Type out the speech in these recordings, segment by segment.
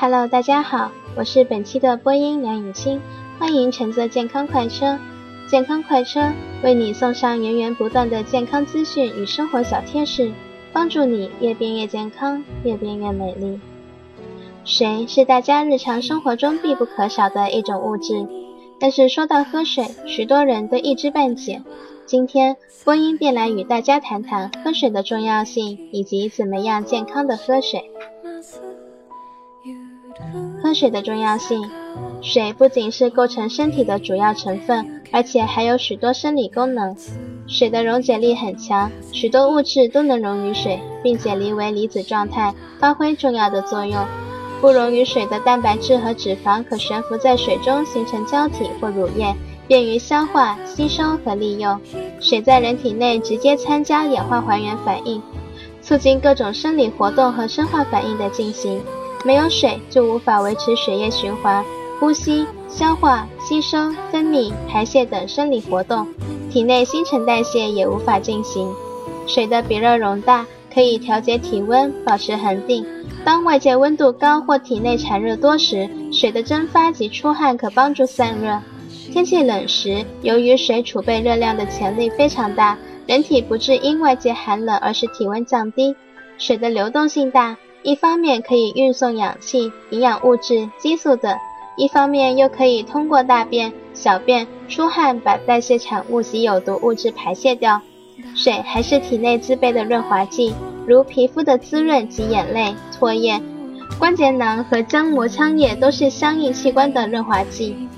Hello，大家好，我是本期的播音梁颖欣，欢迎乘坐健康快车。健康快车为你送上源源不断的健康资讯与生活小贴士，帮助你越变越健康，越变越美丽。水是大家日常生活中必不可少的一种物质，但是说到喝水，许多人都一知半解。今天播音便来与大家谈谈喝水的重要性，以及怎么样健康的喝水。喝水的重要性，水不仅是构成身体的主要成分，而且还有许多生理功能。水的溶解力很强，许多物质都能溶于水，并解离为离子状态，发挥重要的作用。不溶于水的蛋白质和脂肪可悬浮在水中形成胶体或乳液。便于消化、吸收和利用。水在人体内直接参加氧化还原反应，促进各种生理活动和生化反应的进行。没有水就无法维持血液循环、呼吸、消化、吸收、分泌、排泄等生理活动，体内新陈代谢也无法进行。水的比热容大，可以调节体温，保持恒定。当外界温度高或体内产热多时，水的蒸发及出汗可帮助散热。天气冷时，由于水储备热量的潜力非常大，人体不致因外界寒冷而使体温降低。水的流动性大，一方面可以运送氧气、营养物质、激素等，一方面又可以通过大便、小便、出汗把代谢产物及有毒物质排泄掉。水还是体内自备的润滑剂，如皮肤的滋润及眼泪、唾液、关节囊和浆膜腔液都是相应器官的润滑剂。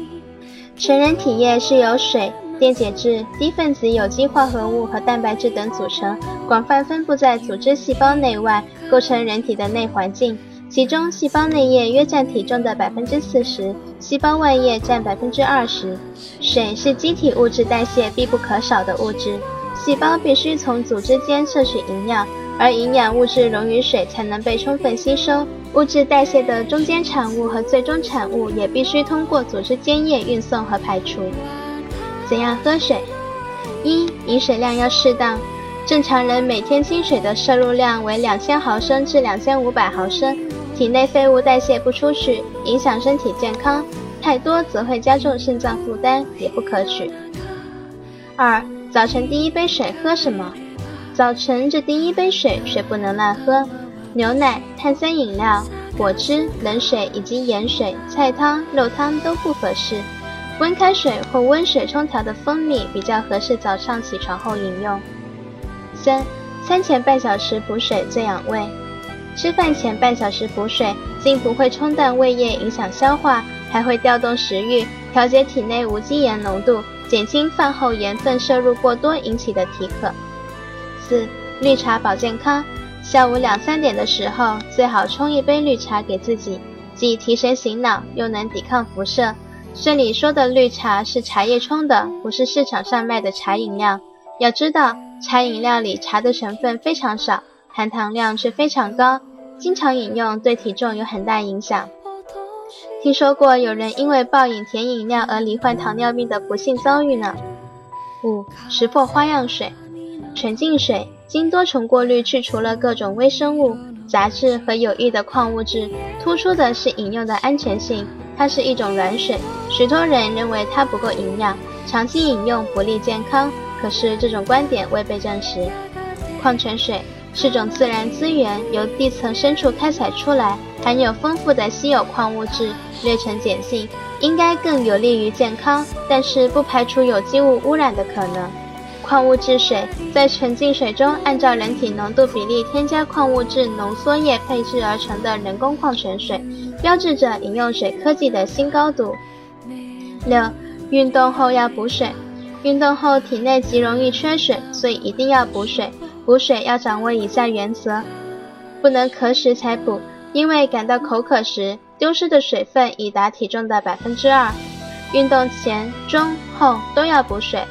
成人体液是由水、电解质、低分子有机化合物和蛋白质等组成，广泛分布在组织细胞内外，构成人体的内环境。其中，细胞内液约占体重的百分之四十，细胞外液占百分之二十。水是机体物质代谢必不可少的物质，细胞必须从组织间摄取营养，而营养物质溶于水才能被充分吸收。物质代谢的中间产物和最终产物也必须通过组织间液运送和排除。怎样喝水？一、饮水量要适当。正常人每天清水的摄入量为两千毫升至两千五百毫升，体内废物代谢不出去，影响身体健康。太多则会加重肾脏负担，也不可取。二、早晨第一杯水喝什么？早晨这第一杯水，水不能乱喝。牛奶、碳酸饮料、果汁、冷水以及盐水、菜汤、肉汤都不合适。温开水或温水冲调的蜂蜜比较合适早上起床后饮用。三、餐前半小时补水最养胃。吃饭前半小时补水，既不会冲淡胃液影响消化，还会调动食欲，调节体内无机盐浓度，减轻饭后盐分摄入过多引起的体渴。四、绿茶保健康。下午两三点的时候，最好冲一杯绿茶给自己，既提神醒脑，又能抵抗辐射。这里说的绿茶是茶叶冲的，不是市场上卖的茶饮料。要知道，茶饮料里茶的成分非常少，含糖量却非常高，经常饮用对体重有很大影响。听说过有人因为暴饮甜饮料而罹患糖尿病的不幸遭遇呢。五、识破花样水，纯净水。经多重过滤去除了各种微生物、杂质和有益的矿物质，突出的是饮用的安全性。它是一种软水，许多人认为它不够营养，长期饮用不利健康。可是这种观点未被证实。矿泉水是种自然资源，由地层深处开采出来，含有丰富的稀有矿物质，略呈碱性，应该更有利于健康。但是不排除有机物污染的可能。矿物质水在纯净水中按照人体浓度比例添加矿物质浓缩液配制而成的人工矿泉水，标志着饮用水科技的新高度。六、运动后要补水。运动后体内极容易缺水，所以一定要补水。补水要掌握以下原则：不能渴时才补，因为感到口渴时，丢失的水分已达体重的百分之二。运动前、中、后都要补水。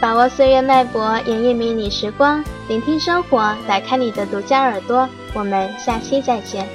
把握岁月脉搏，演绎迷你时光，聆听生活，打开你的独家耳朵。我们下期再见。